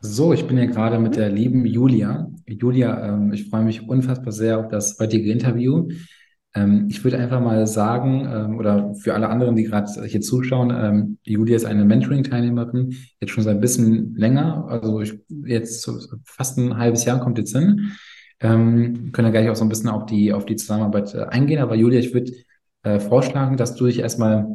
So, ich bin hier gerade mit der lieben Julia. Julia, ähm, ich freue mich unfassbar sehr auf das heutige Interview. Ähm, ich würde einfach mal sagen, ähm, oder für alle anderen, die gerade hier zuschauen, ähm, Julia ist eine Mentoring-Teilnehmerin, jetzt schon seit ein bisschen länger, also ich, jetzt so fast ein halbes Jahr kommt jetzt hin. Ähm, können ja gleich auch so ein bisschen auf die, auf die Zusammenarbeit äh, eingehen. Aber Julia, ich würde äh, vorschlagen, dass du dich erstmal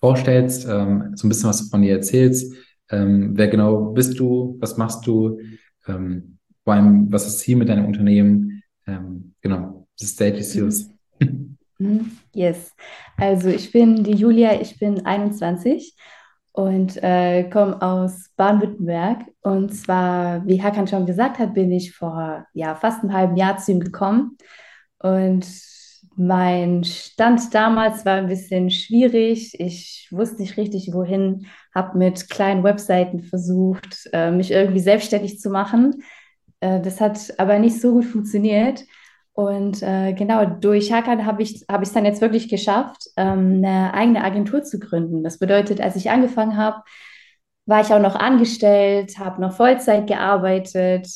vorstellst, ähm, so ein bisschen was von dir erzählst ähm, wer genau bist du? Was machst du? Ähm, vor allem, was ist Ziel mit deinem Unternehmen? Ähm, genau, the stage is yours. Yes. Also ich bin die Julia, ich bin 21 und äh, komme aus Baden-Württemberg. Und zwar, wie Hakan schon gesagt hat, bin ich vor ja, fast einem halben Jahr zu ihm gekommen. Und mein Stand damals war ein bisschen schwierig. Ich wusste nicht richtig, wohin, habe mit kleinen Webseiten versucht, äh, mich irgendwie selbstständig zu machen. Äh, das hat aber nicht so gut funktioniert. Und äh, genau, durch Hakan habe ich es hab dann jetzt wirklich geschafft, ähm, eine eigene Agentur zu gründen. Das bedeutet, als ich angefangen habe, war ich auch noch angestellt, habe noch Vollzeit gearbeitet.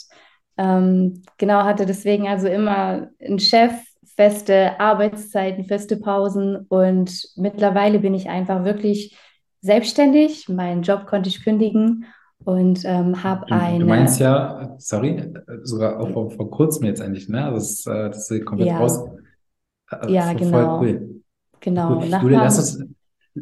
Ähm, genau, hatte deswegen also immer einen Chef, feste Arbeitszeiten, feste Pausen und mittlerweile bin ich einfach wirklich selbstständig. Meinen Job konnte ich kündigen und ähm, habe eine. Du meinst ja, sorry, sogar auch vor, vor kurzem jetzt eigentlich, ne? Das, äh, das ist komplett ja. raus. Äh, ja, voll, genau. Voll cool. Genau. Cool. Julia, lass uns,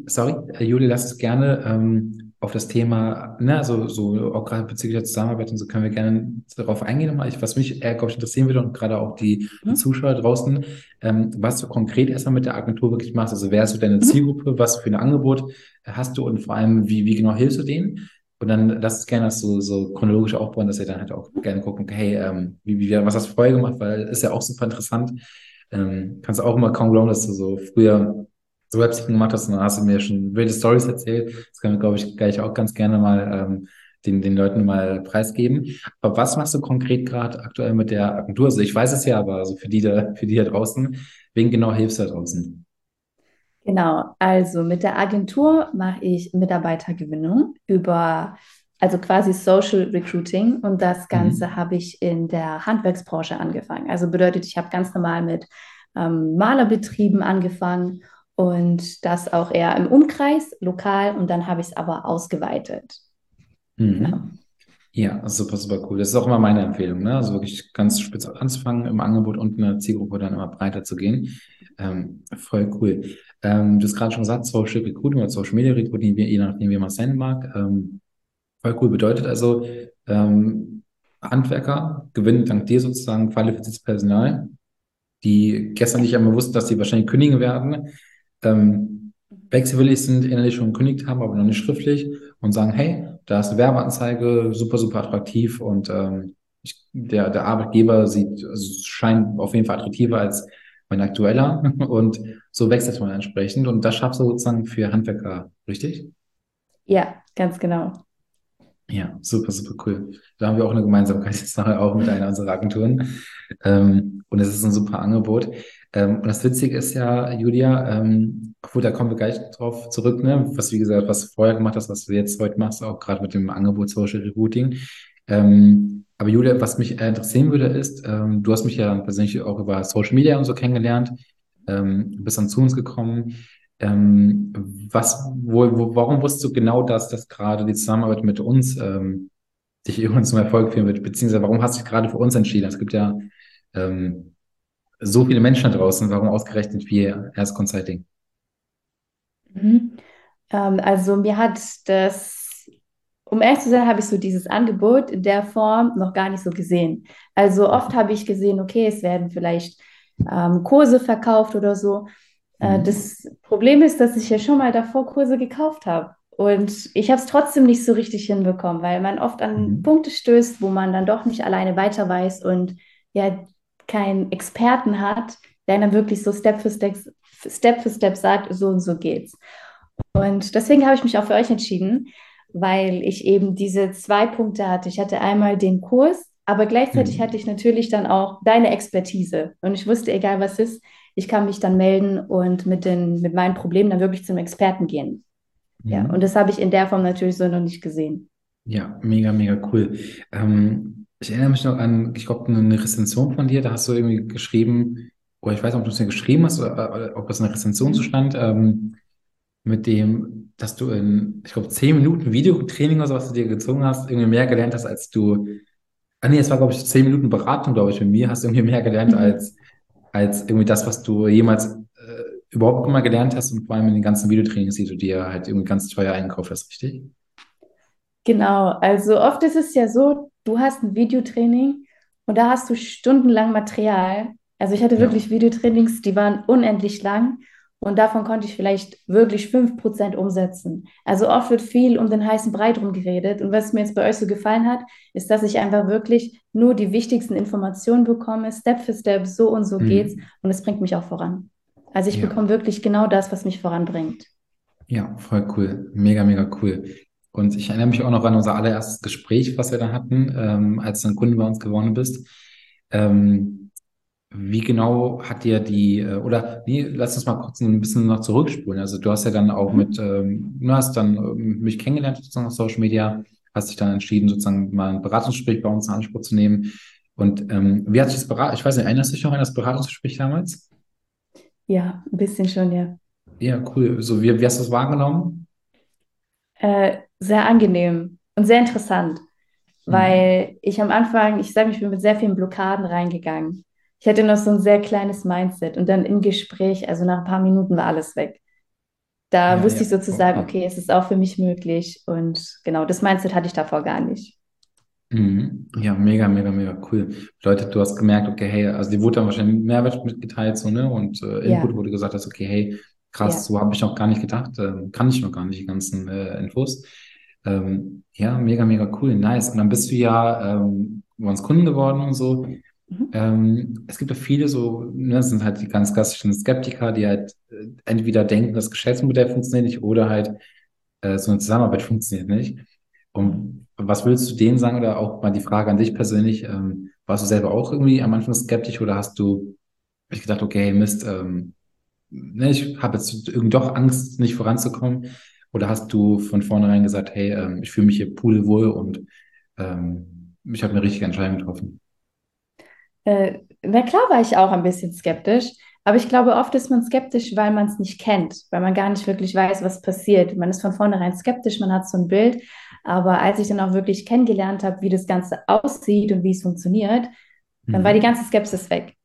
sorry, äh, Julia, lass uns gerne ähm, auf das Thema, ne, also so auch gerade bezüglich der Zusammenarbeit und so können wir gerne darauf eingehen. Ich, was mich eher, glaube ich, interessieren würde und gerade auch die, die mhm. Zuschauer draußen, ähm, was du konkret erstmal mit der Agentur wirklich machst. Also wer ist so deine mhm. Zielgruppe, was für ein Angebot hast du und vor allem, wie, wie genau hilfst du denen? Und dann lass es gerne das so, so chronologisch aufbauen, dass ihr dann halt auch gerne gucken, hey, ähm, wie, wie, was hast du vorher gemacht, weil ist ja auch super interessant. Ähm, kannst du auch immer kaum glauben, dass du so früher so Webseiten gemacht hast, dann hast du mir schon wilde Stories erzählt. Das können wir, glaube ich, gleich auch ganz gerne mal ähm, den, den Leuten mal preisgeben. Aber was machst du konkret gerade aktuell mit der Agentur? Also ich weiß es ja, aber also für die da, für die da draußen, wen genau hilfst du da draußen? Genau, also mit der Agentur mache ich Mitarbeitergewinnung über, also quasi Social Recruiting und das Ganze mhm. habe ich in der Handwerksbranche angefangen. Also bedeutet, ich habe ganz normal mit ähm, Malerbetrieben angefangen und das auch eher im Umkreis, lokal und dann habe ich es aber ausgeweitet. Mhm. Genau. Ja, super, super cool. Das ist auch immer meine Empfehlung, ne? Also wirklich ganz spitz anzufangen, im Angebot und in der Zielgruppe dann immer breiter zu gehen. Ähm, voll cool. Ähm, du hast gerade schon gesagt, Social Recruiting oder Social Media Recruiting, je nachdem, wie man es nennen mag. Ähm, voll cool bedeutet also, ähm, Handwerker gewinnen dank dir sozusagen qualifiziertes Personal, die gestern nicht einmal wussten, dass sie wahrscheinlich kündigen werden, ähm, wechselwillig sind, innerlich schon gekündigt haben, aber noch nicht schriftlich und sagen, hey, da ist eine Werbeanzeige, super, super attraktiv und ähm, ich, der, der Arbeitgeber sieht, also scheint auf jeden Fall attraktiver als mein aktueller und so wechselt man entsprechend und das schaffst du sozusagen für Handwerker, richtig? Ja, ganz genau. Ja, super, super cool. Da haben wir auch eine Gemeinsamkeit jetzt nachher auch mit einer unserer Agenturen. Ähm, und es ist ein super Angebot. Ähm, und das Witzige ist ja, Julia, ähm, obwohl da kommen wir gleich drauf zurück, ne, was wie gesagt, was du vorher gemacht hast, was du jetzt heute machst, auch gerade mit dem Angebot Social Recruiting. Ähm, aber Julia, was mich interessieren würde, ist, ähm, du hast mich ja persönlich auch über Social Media und so kennengelernt, ähm, bist dann zu uns gekommen. Ähm, was, wo, wo, warum wusstest du genau, dass das gerade die Zusammenarbeit mit uns ähm, dich irgendwann zum Erfolg führen wird? Beziehungsweise warum hast du dich gerade für uns entschieden? Es gibt ja ähm, so viele Menschen da draußen, warum ausgerechnet wir Erst Consulting? Mhm. Ähm, also mir hat das, um ehrlich zu sein, habe ich so dieses Angebot in der Form noch gar nicht so gesehen. Also oft habe ich gesehen, okay, es werden vielleicht ähm, Kurse verkauft oder so. Äh, mhm. Das Problem ist, dass ich ja schon mal davor Kurse gekauft habe. Und ich habe es trotzdem nicht so richtig hinbekommen, weil man oft an mhm. Punkte stößt, wo man dann doch nicht alleine weiter weiß und ja, keinen Experten hat, der dann wirklich so Step für Step, Step für Step sagt, so und so geht's. Und deswegen habe ich mich auch für euch entschieden, weil ich eben diese zwei Punkte hatte. Ich hatte einmal den Kurs, aber gleichzeitig mhm. hatte ich natürlich dann auch deine Expertise. Und ich wusste, egal was ist, ich kann mich dann melden und mit, den, mit meinen Problemen dann wirklich zum Experten gehen. Mhm. Ja, und das habe ich in der Form natürlich so noch nicht gesehen. Ja, mega, mega cool. Ähm, ich erinnere mich noch an, ich glaube, eine Rezension von dir, da hast du irgendwie geschrieben, oder ich weiß nicht, ob du es ja geschrieben hast oder, oder ob das in der Rezension so Mhm. stand, ähm, mit dem, dass du in, ich glaube, zehn Minuten Videotraining oder so, was du dir gezogen hast, irgendwie mehr gelernt hast, als du, ah nee, es war, glaube ich, zehn Minuten Beratung, glaube ich, mit mir, hast du irgendwie mehr gelernt Mhm. als, als irgendwie das, was du jemals äh, überhaupt immer gelernt hast und vor allem in den ganzen Videotrainings, die du dir halt irgendwie ganz teuer eingekauft hast, richtig? Genau, also oft ist es ja so, du hast ein Videotraining und da hast du stundenlang Material. Also ich hatte Ja. wirklich Videotrainings, die waren unendlich lang und davon konnte ich vielleicht wirklich 5% umsetzen. Also oft wird viel um den heißen Brei drum geredet und was mir jetzt bei euch so gefallen hat, ist, dass ich einfach wirklich nur die wichtigsten Informationen bekomme, Step für Step, so und so geht's Mhm. und es bringt mich auch voran. Also ich Ja. bekomme wirklich genau das, was mich voranbringt. Ja, voll cool. Mega, mega cool. Und ich erinnere mich auch noch an unser allererstes Gespräch, was wir da hatten, ähm, als du ein Kunde bei uns geworden bist. Ähm, wie genau hat dir die, äh, oder nee, lass uns mal kurz ein bisschen noch zurückspulen. Also du hast ja dann auch Mhm. mit, ähm, du hast dann ähm, mich kennengelernt sozusagen auf Social Media, hast dich dann entschieden, sozusagen mal ein Beratungsgespräch bei uns in Anspruch zu nehmen. Und ähm, wie hat sich das Berat, ich weiß nicht, erinnerst du dich noch an das Beratungsgespräch damals? Ja, ein bisschen schon, ja. Ja, cool. So, wie, wie hast du das wahrgenommen? Äh, sehr angenehm und sehr interessant, Mhm. weil ich am Anfang, ich sage, ich bin mit sehr vielen Blockaden reingegangen. Ich hatte noch so ein sehr kleines Mindset und dann im Gespräch, also nach ein paar Minuten war alles weg. Da Ja, wusste ja, ich sozusagen, okay. okay, es ist auch für mich möglich und genau, das Mindset hatte ich davor gar nicht. Mhm. Ja, mega, mega, mega cool. Bedeutet, du hast gemerkt, okay, hey, also dir wurde dann wahrscheinlich Mehrwert mitgeteilt, so, ne? Und äh, Input, Ja, wo du gesagt hast, okay, hey, krass, ja. so habe ich noch gar nicht gedacht, ähm, kann ich noch gar nicht, die ganzen äh, Infos. Ähm, ja, mega, mega cool, nice. Und dann bist du ja ähm, bei uns Kunden geworden und so. Mhm. Ähm, es gibt ja viele so, ne, das sind halt die ganz klassischen Skeptiker, die halt äh, entweder denken, das Geschäftsmodell funktioniert nicht oder halt äh, so eine Zusammenarbeit funktioniert nicht. Und was würdest du denen sagen oder auch mal die Frage an dich persönlich, ähm, warst du selber auch irgendwie am Anfang skeptisch oder hast du echt gedacht, okay, Mist, ähm, ne, ich habe jetzt irgendwie doch Angst, nicht voranzukommen? Oder hast du von vornherein gesagt, hey, ähm, ich fühle mich hier pudelwohl und ähm, ich habe eine richtige Entscheidung getroffen? Äh, na klar war ich auch ein bisschen skeptisch, aber ich glaube, oft ist man skeptisch, weil man es nicht kennt, weil man gar nicht wirklich weiß, was passiert. Man ist von vornherein skeptisch, man hat so ein Bild, aber als ich dann auch wirklich kennengelernt habe, wie das Ganze aussieht und wie es funktioniert, dann war die Mhm. ganze Skepsis weg.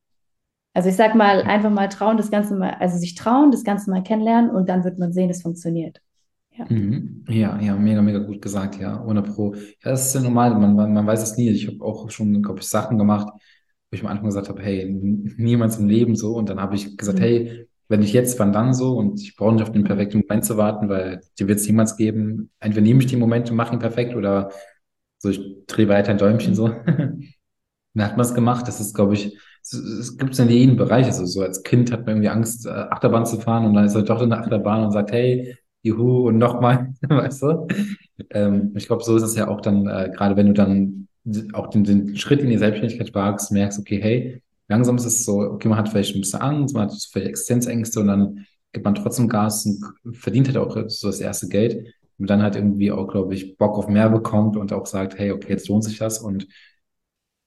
Also ich sag mal, einfach mal trauen, das Ganze mal, also sich trauen, das Ganze mal kennenlernen und dann wird man sehen, es funktioniert. Ja. Mhm. Ja, ja, mega, mega gut gesagt, ja, ohne Pro. Ja, das ist ja normal, man, man, man weiß es nie. Ich habe auch schon, glaube ich, Sachen gemacht, wo ich am Anfang gesagt habe, hey, niemals im Leben so. Und dann habe ich gesagt, Mhm. hey, wenn nicht jetzt, wann dann so? Und ich brauche nicht auf den perfekten Moment zu warten, weil die wird es niemals geben. Entweder nehme ich den Moment und mache ihn perfekt oder so, ich drehe weiter ein Däumchen so. Dann hat man es gemacht. Das ist, glaube ich, es, es gibt es in jedem Bereich. Also so als Kind hat man irgendwie Angst, äh, Achterbahn zu fahren und dann ist er doch in der Achterbahn und sagt, hey, juhu, und nochmal, weißt du? Ähm, ich glaube, so ist es ja auch dann, äh, gerade wenn du dann auch den, den Schritt in die Selbstständigkeit wagst, merkst, okay, hey, langsam ist es so, okay, man hat vielleicht ein bisschen Angst, man hat vielleicht Existenzängste und dann gibt man trotzdem Gas und verdient halt auch so das erste Geld und dann halt irgendwie auch, glaube ich, Bock auf mehr bekommt und auch sagt, hey, okay, jetzt lohnt sich das und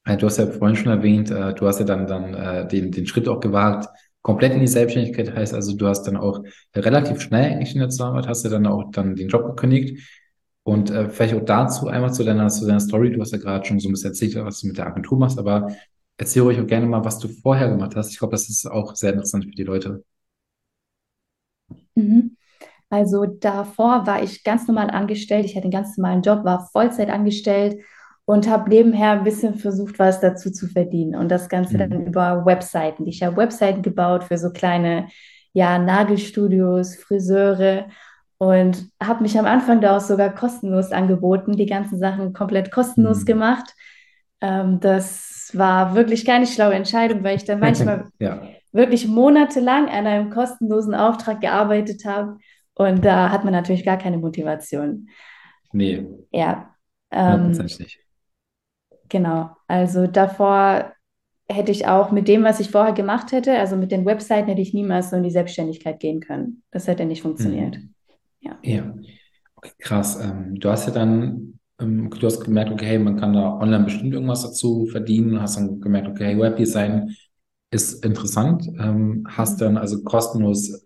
äh, Du hast ja vorhin schon erwähnt, äh, du hast ja dann, dann äh, den, den Schritt auch gewagt, komplett in die Selbstständigkeit. Heißt also, du hast dann auch relativ schnell eigentlich in der Zusammenarbeit, hast du dann auch dann den Job gekündigt. Und äh, vielleicht auch dazu einmal zu deiner, zu deiner Story. Du hast ja gerade schon so ein bisschen erzählt, was du mit der Agentur machst, aber erzähl ruhig auch gerne mal, was du vorher gemacht hast. Ich glaube, das ist auch sehr interessant für die Leute. Mhm. Also davor war ich ganz normal angestellt. Ich hatte einen ganz normalen Job, war Vollzeit angestellt und habe nebenher ein bisschen versucht, was dazu zu verdienen. Und das Ganze dann Mhm. über Webseiten. Ich habe Webseiten gebaut für so kleine, ja, Nagelstudios, Friseure und habe mich am Anfang da auch sogar kostenlos angeboten, die ganzen Sachen komplett kostenlos Mhm. gemacht. Ähm, das war wirklich keine schlaue Entscheidung, weil ich dann manchmal Ja, wirklich monatelang an einem kostenlosen Auftrag gearbeitet habe. Und da hat man natürlich gar keine Motivation. nee, Ja, ähm, hundertprozentig nicht. Genau. Also davor hätte ich auch mit dem, was ich vorher gemacht hätte, also mit den Webseiten, hätte ich niemals so in die Selbstständigkeit gehen können. Das hätte nicht funktioniert. Mhm. Ja. Ja, okay, krass. Ähm, du hast ja dann ähm, du hast gemerkt, okay, man kann da online bestimmt irgendwas dazu verdienen, hast dann gemerkt, okay, Webdesign ist interessant, ähm, hast dann also kostenlos,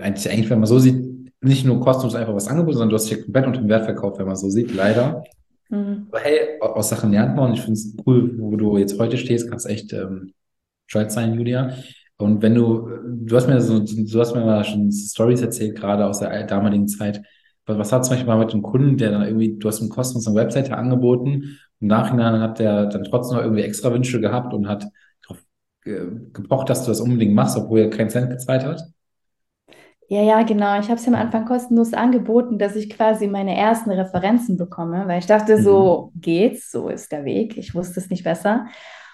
eigentlich, eigentlich, wenn man so sieht, nicht nur kostenlos einfach was angeboten, sondern du hast dich komplett unter dem Wert verkauft, wenn man so sieht, leider. Mhm. Aber hey, aus Sachen lernt man und ich finde es cool, wo du jetzt heute stehst, kannst echt ähm, stolz sein, Julia. Und wenn du, du hast mir so, du hast mir mal schon Stories erzählt, gerade aus der damaligen Zeit. Was, was hat zum Beispiel mal mit einem Kunden, der dann irgendwie, du hast ihm kostenlos eine Webseite angeboten, im Nachhinein hat der dann trotzdem noch irgendwie extra Wünsche gehabt und hat darauf gepocht, dass du das unbedingt machst, obwohl er keinen Cent gezahlt hat? Ja, ja, genau. Ich habe es am Anfang kostenlos angeboten, dass ich quasi meine ersten Referenzen bekomme, weil ich dachte, so mhm. geht's, so ist der Weg. Ich wusste es nicht besser.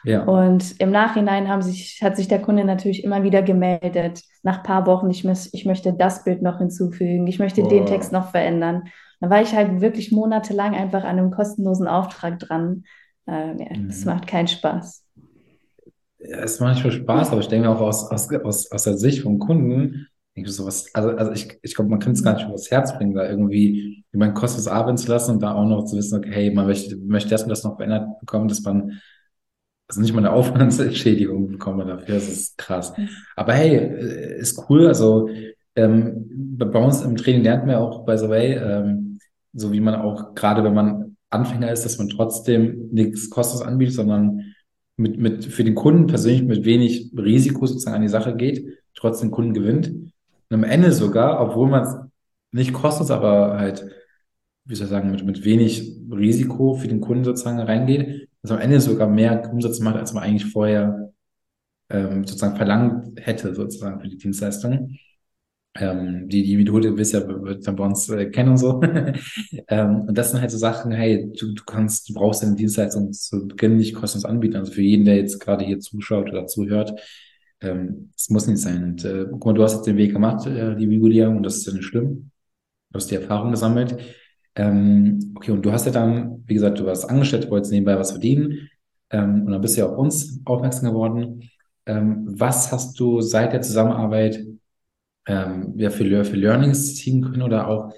Ja. Und im Nachhinein haben sich, hat sich der Kunde natürlich immer wieder gemeldet, nach ein paar Wochen, ich, muss, ich möchte das Bild noch hinzufügen, ich möchte oh. den Text noch verändern. Dann war ich halt wirklich monatelang einfach an einem kostenlosen Auftrag dran. Äh, ja, mhm. Das macht keinen Spaß. Ja, es macht nicht viel Spaß, aber ich denke auch aus, aus, aus, aus der Sicht vom Kunden, ich sowas, also, also ich, ich glaube, man kann es gar nicht übers Herz bringen, da irgendwie jemanden kostenlos arbeiten zu lassen und da auch noch zu wissen, okay, hey, man möchte, möchte das und das noch verändert bekommen, dass man also nicht mal eine Aufwandsentschädigung bekommen dafür, das ist krass. Aber hey, äh, ist cool, also ähm, bei uns im Training lernt man auch, by the way, ähm, so wie man auch, gerade wenn man Anfänger ist, dass man trotzdem nichts kostenlos anbietet, sondern mit, mit, für den Kunden persönlich mit wenig Risiko sozusagen an die Sache geht, trotzdem Kunden gewinnt. Und am Ende sogar, obwohl man es nicht kostet, aber halt, wie soll ich sagen, mit, mit wenig Risiko für den Kunden sozusagen reingeht, dass am Ende sogar mehr Umsatz macht, als man eigentlich vorher ähm, sozusagen verlangt hätte, sozusagen für die Dienstleistung. Ähm, die, die Methode wisst ja, wird dann bei uns äh, kennen und so. ähm, und das sind halt so Sachen, hey, du, du kannst, du brauchst deine Dienstleistung zu Beginn nicht kostenlos anbieten. Also für jeden, der jetzt gerade hier zuschaut oder zuhört, ähm, muss nicht sein. Und äh, guck mal, du hast jetzt den Weg gemacht, äh, liebe Julia, und das ist ja nicht schlimm. Du hast die Erfahrung gesammelt. Ähm, okay, und du hast ja dann, wie gesagt, du warst angestellt, wolltest nebenbei was verdienen. Ähm, und dann bist du ja auf uns aufmerksam geworden. Ähm, was hast du seit der Zusammenarbeit ähm, ja, für, für Learnings ziehen können oder auch,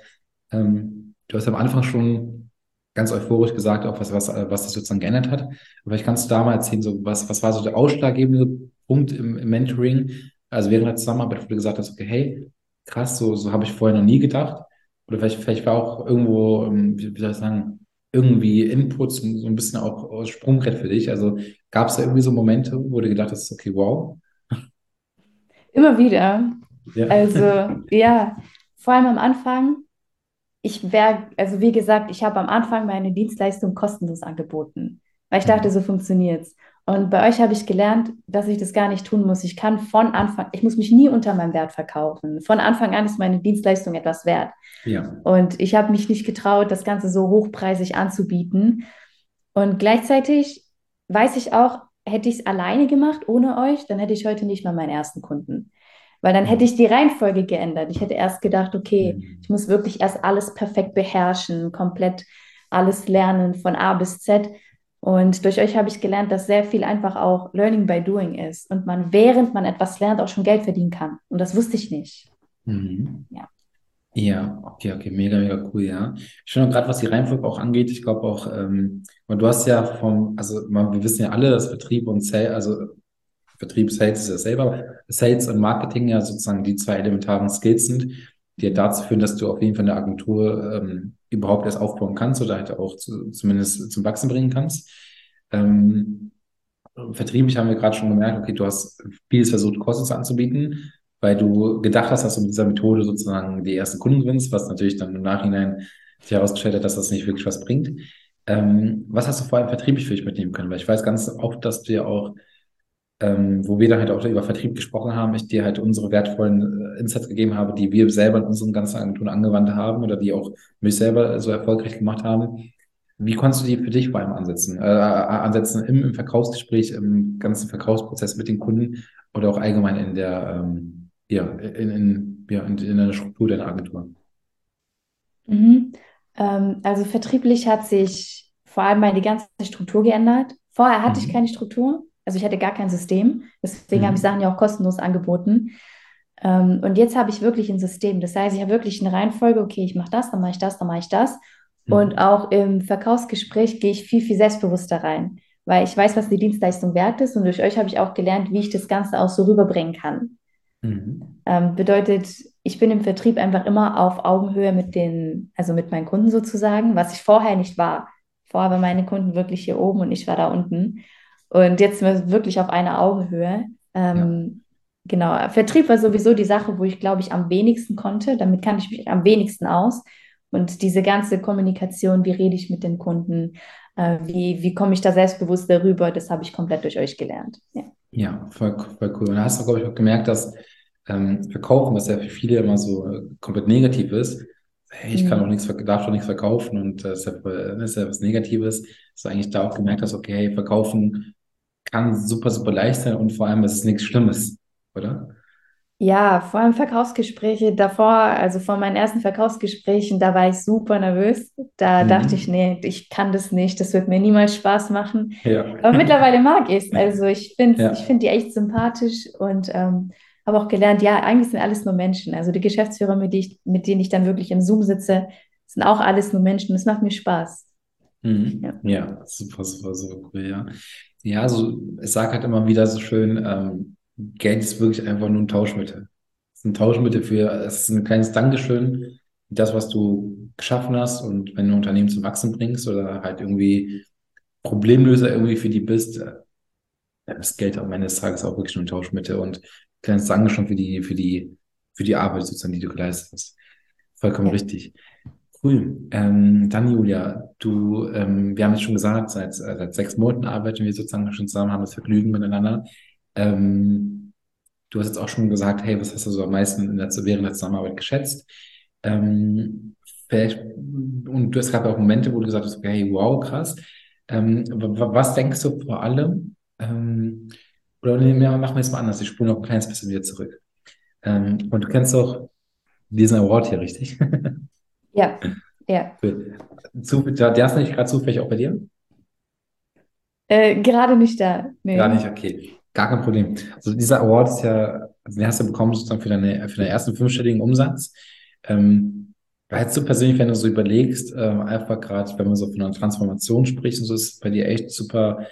ähm, du hast am Anfang schon ganz euphorisch gesagt, auch was, was, was das sozusagen geändert hat. Vielleicht kannst du da mal erzählen, so was, was war so der ausschlaggebende Punkt im, im Mentoring? Also während der Zusammenarbeit, wo du gesagt hast, okay, hey, krass, so, so habe ich vorher noch nie gedacht. Oder vielleicht, vielleicht war auch irgendwo, ähm, wie soll ich sagen, irgendwie Inputs, so ein bisschen auch Sprungbrett für dich. Also gab es da irgendwie so Momente, wo du gedacht hast, okay, wow? Immer wieder. Ja. Also ja, vor allem am Anfang. Ich wäre, also wie gesagt, ich habe am Anfang meine Dienstleistung kostenlos angeboten, weil ich mhm. dachte, so funktioniert es. Und bei euch habe ich gelernt, dass ich das gar nicht tun muss. Ich kann von Anfang, ich muss mich nie unter meinem Wert verkaufen. Von Anfang an ist meine Dienstleistung etwas wert. Ja. Und ich habe mich nicht getraut, das Ganze so hochpreisig anzubieten. Und gleichzeitig weiß ich auch, hätte ich es alleine gemacht, ohne euch, dann hätte ich heute nicht mal meinen ersten Kunden. Weil dann hätte ich die Reihenfolge geändert. Ich hätte erst gedacht, okay, mhm. ich muss wirklich erst alles perfekt beherrschen, komplett alles lernen von A bis Z. Und durch euch habe ich gelernt, dass sehr viel einfach auch Learning by Doing ist und man, während man etwas lernt, auch schon Geld verdienen kann. Und das wusste ich nicht. Mhm. Ja. Ja, okay, okay, mega, mega cool, ja. Ich finde gerade, was die Reihenfolge auch angeht, ich glaube auch, ähm, du hast ja vom, also man, wir wissen ja alle, dass Vertrieb und Sales, also Vertrieb, Sales ist ja selber, Sales und Marketing ja sozusagen die zwei elementaren Skills sind, die ja dazu führen, dass du auf jeden Fall eine Agentur ähm, überhaupt erst aufbauen kannst oder halt auch zu, zumindest zum Wachsen bringen kannst. Ähm, vertrieblich haben wir gerade schon gemerkt, okay, du hast vieles versucht, Kosten anzubieten, weil du gedacht hast, dass du mit dieser Methode sozusagen die ersten Kunden gewinnst, was natürlich dann im Nachhinein sich herausgestellt hat, dass das nicht wirklich was bringt. Ähm, was hast du vor allem vertrieblich für dich mitnehmen können? Weil ich weiß ganz oft, dass du ja auch ähm, wo wir dann halt auch über Vertrieb gesprochen haben, ich dir halt unsere wertvollen äh, Insights gegeben habe, die wir selber in unseren ganzen Agenturen angewandt haben oder die auch mich selber so erfolgreich gemacht haben. Wie konntest du die für dich vor allem ansetzen? Äh, äh, ansetzen im, im Verkaufsgespräch, im ganzen Verkaufsprozess mit den Kunden oder auch allgemein in der, ähm, ja, in, in, ja, in, in der Struktur deiner Agentur? Mhm. Ähm, also vertrieblich hat sich vor allem meine ganze Struktur geändert. Vorher hatte mhm. ich keine Struktur. Also ich hatte gar kein System. Deswegen mhm. habe ich Sachen ja auch kostenlos angeboten. Ähm, und jetzt habe ich wirklich ein System. Das heißt, ich habe wirklich eine Reihenfolge, okay, ich mache das, dann mache ich das, dann mache ich das. Und auch im Verkaufsgespräch gehe ich viel, viel selbstbewusster rein, weil ich weiß, was die Dienstleistung wert ist und durch euch habe ich auch gelernt, wie ich das Ganze auch so rüberbringen kann. Mhm. Ähm, bedeutet, ich bin im Vertrieb einfach immer auf Augenhöhe mit den, also mit meinen Kunden sozusagen, was ich vorher nicht war. Vorher waren meine Kunden wirklich hier oben und ich war da unten. Und jetzt sind wir wirklich auf einer Augenhöhe. Ähm, Genau, Vertrieb war sowieso die Sache, wo ich, glaube ich, am wenigsten konnte. Damit kann ich mich am wenigsten aus. Und diese ganze Kommunikation, wie rede ich mit den Kunden, äh, wie, wie komme ich da selbstbewusst darüber, das habe ich komplett durch euch gelernt. Ja, Ja, voll, voll cool. Und da hast du, glaube ich, auch gemerkt, dass ähm, Verkaufen, was ja für viele immer so äh, komplett negativ ist, hey, ich kann auch Mhm. nichts, verk- darf doch nichts verkaufen und äh, ist ja, das ist ja was Negatives, dass du eigentlich da auch gemerkt hast, okay, hey, verkaufen kann super, super leicht sein und vor allem ist es nichts Schlimmes, oder? Ja, vor allem Verkaufsgespräche davor, also vor meinen ersten Verkaufsgesprächen, da war ich super nervös. Da dachte ich, Mhm. nee, ich kann das nicht, das wird mir niemals Spaß machen. Ja. Aber mittlerweile mag ich es. Also ich finde, ich Ja, finde die echt sympathisch und ähm, habe auch gelernt, ja, eigentlich sind alles nur Menschen. Also die Geschäftsführer, mit, die ich, mit denen ich dann wirklich im Zoom sitze, sind auch alles nur Menschen. Es macht mir Spaß. Mhm. Ja. Ja, super, super, super cool, ja. Ja, also ich sage halt immer wieder so schön, ähm, Geld ist wirklich einfach nur ein Tauschmittel. Es ist ein Tauschmittel für, es ist ein kleines Dankeschön, für das, was du geschaffen hast und wenn du ein Unternehmen zum Wachsen bringst oder halt irgendwie Problemlöser irgendwie für die bist, äh, dann ist Geld am Ende des Tages auch wirklich nur ein Tauschmittel und ein kleines Dankeschön für die, für die, für die Arbeit sozusagen, die du geleistet hast. Vollkommen Ja. richtig. Cool. Ähm, dann Julia, du, ähm, wir haben jetzt schon gesagt, seit, äh, seit sechs Monaten arbeiten wir sozusagen schon zusammen, haben das Vergnügen miteinander. Ähm, du hast jetzt auch schon gesagt, hey, was hast du so am meisten in der, während der Zusammenarbeit geschätzt? Ähm, vielleicht, und du hast gerade auch Momente, wo du gesagt hast, okay, hey, wow, krass. Ähm, wa- wa- was denkst du vor allem? Ähm, oder nee, machen wir es mal anders. Ich spule noch ein kleines bisschen wieder zurück. Ähm, und du kennst doch diesen Award hier, richtig? Ja, ja. Zu, der, der ist nicht gerade zufällig auch bei dir? Äh, gerade nicht da. Nee. Gar nicht, okay. Gar kein Problem. Also dieser Award ist ja, also den hast du bekommen sozusagen für deine, für deinen ersten fünfstelligen Umsatz. Ähm, hättest du persönlich, wenn du so überlegst, ähm, einfach gerade, wenn man so von einer Transformation spricht und so, ist bei dir echt super,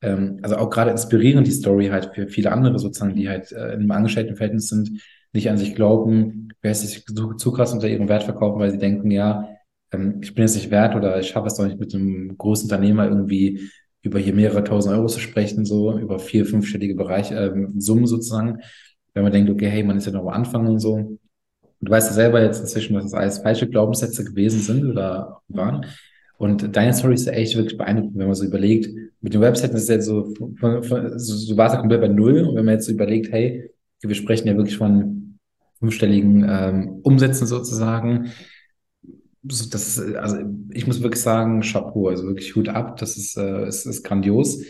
ähm, also auch gerade inspirierend die Story halt für viele andere sozusagen, die halt äh, einem Angestelltenverhältnis sind, nicht an sich glauben, wer sich zu, zu krass unter ihrem Wert verkaufen, weil sie denken, ja, ähm, ich bin jetzt nicht wert oder ich schaffe es doch nicht mit einem großen Unternehmer irgendwie über hier mehrere tausend Euro zu sprechen, so über vier, fünfstellige Bereich, ähm, Summen sozusagen. Wenn man denkt, okay, hey, man ist ja noch am Anfang und so. Und du weißt ja selber jetzt inzwischen, dass das alles falsche Glaubenssätze gewesen sind oder waren. Und deine Story ist ja echt wirklich beeindruckend, wenn man so überlegt. Mit den Webseiten ist es jetzt so, von, von, so, du warst ja komplett bei Null. Und wenn man jetzt so überlegt, hey, wir sprechen ja wirklich von fünfstelligen ähm, Umsätzen sozusagen. So, das also ich muss wirklich sagen, Chapeau, also wirklich Hut ab, das ist, äh, ist, ist grandios.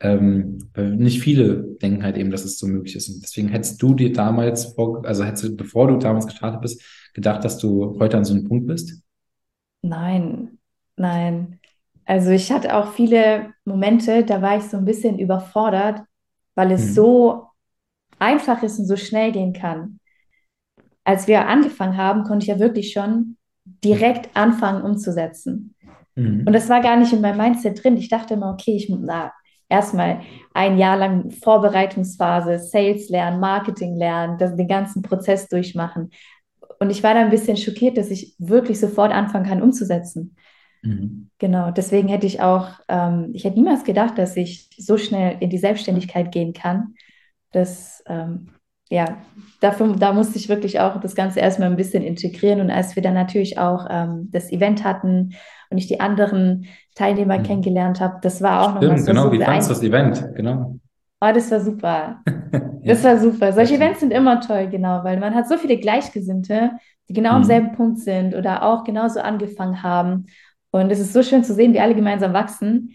Ähm, nicht viele denken halt eben, dass es so möglich ist. Und deswegen hättest du dir damals, vor, also hättest du, bevor du damals gestartet bist, gedacht, dass du heute an so einem Punkt bist? Nein, nein. Also ich hatte auch viele Momente, da war ich so ein bisschen überfordert, weil es Mhm. so einfach ist und so schnell gehen kann. Als wir angefangen haben, konnte ich ja wirklich schon direkt anfangen umzusetzen. Und Mhm. das war gar nicht in meinem Mindset drin. Ich dachte immer, okay, ich muss na, erstmal ein Jahr lang Vorbereitungsphase, Sales lernen, Marketing lernen, das, den ganzen Prozess durchmachen. Und ich war da ein bisschen schockiert, dass ich wirklich sofort anfangen kann umzusetzen. Mhm. Genau, deswegen hätte ich auch, ähm, ich hätte niemals gedacht, dass ich so schnell in die Selbstständigkeit gehen kann. Das, ähm, ja, dafür, da musste ich wirklich auch das Ganze erstmal ein bisschen integrieren. Und als wir dann natürlich auch ähm, das Event hatten und ich die anderen Teilnehmer Mhm. kennengelernt habe, das war auch nochmal Stimmt, so, genau. so Wie fandest du das Event? Genau. Oh, das war super. Das war super. Solche. Events sind immer toll, genau, weil man hat so viele Gleichgesinnte, die genau am Mhm. selben Punkt sind oder auch genauso angefangen haben. Und es ist so schön zu sehen, wie alle gemeinsam wachsen.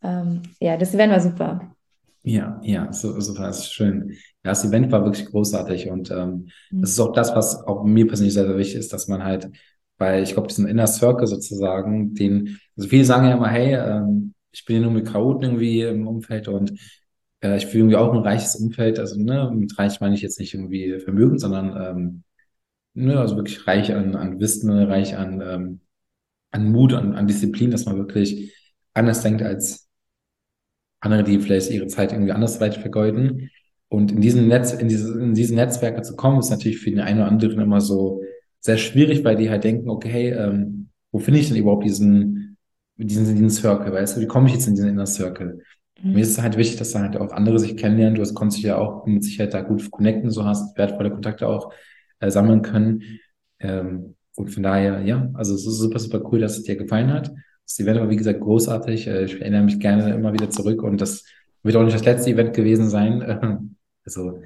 Ähm, ja, das Event war super. Ja, ja, so, so war es schön. Ja, das Event war wirklich großartig und ähm, das ist Mhm. auch das, was auch mir persönlich sehr, sehr wichtig ist, dass man halt, weil ich glaube, diesen Inner Circle sozusagen, den, also viele sagen ja immer, hey, ähm, ich bin ja nur mit Chaoten irgendwie im Umfeld und äh, ich will irgendwie auch ein reiches Umfeld, also ne, mit reich meine ich jetzt nicht irgendwie Vermögen, sondern ähm, ne, also wirklich reich an, an Wissen, reich an ähm, an Mut, an, an Disziplin, dass man wirklich anders denkt als andere, die vielleicht ihre Zeit irgendwie anders weit vergeuden. Und in diesem Netz, in diese, in diese Netzwerke zu kommen, ist natürlich für den einen oder anderen immer so sehr schwierig, weil die halt denken, okay, hey, ähm, wo finde ich denn überhaupt diesen, diesen, diesen Circle, weißt du, wie komme ich jetzt in diesen Inner Circle? Mhm. Mir ist es halt wichtig, dass da halt auch andere sich kennenlernen. Du hast, konntest dich ja auch mit Sicherheit da gut connecten, so hast wertvolle Kontakte auch äh, sammeln können. Ähm, und von daher, ja, also es ist super, super cool, dass es dir gefallen hat. Das Event war, wie gesagt, großartig. Äh, ich erinnere mich gerne immer wieder zurück und das wird auch nicht das letzte Event gewesen sein. Also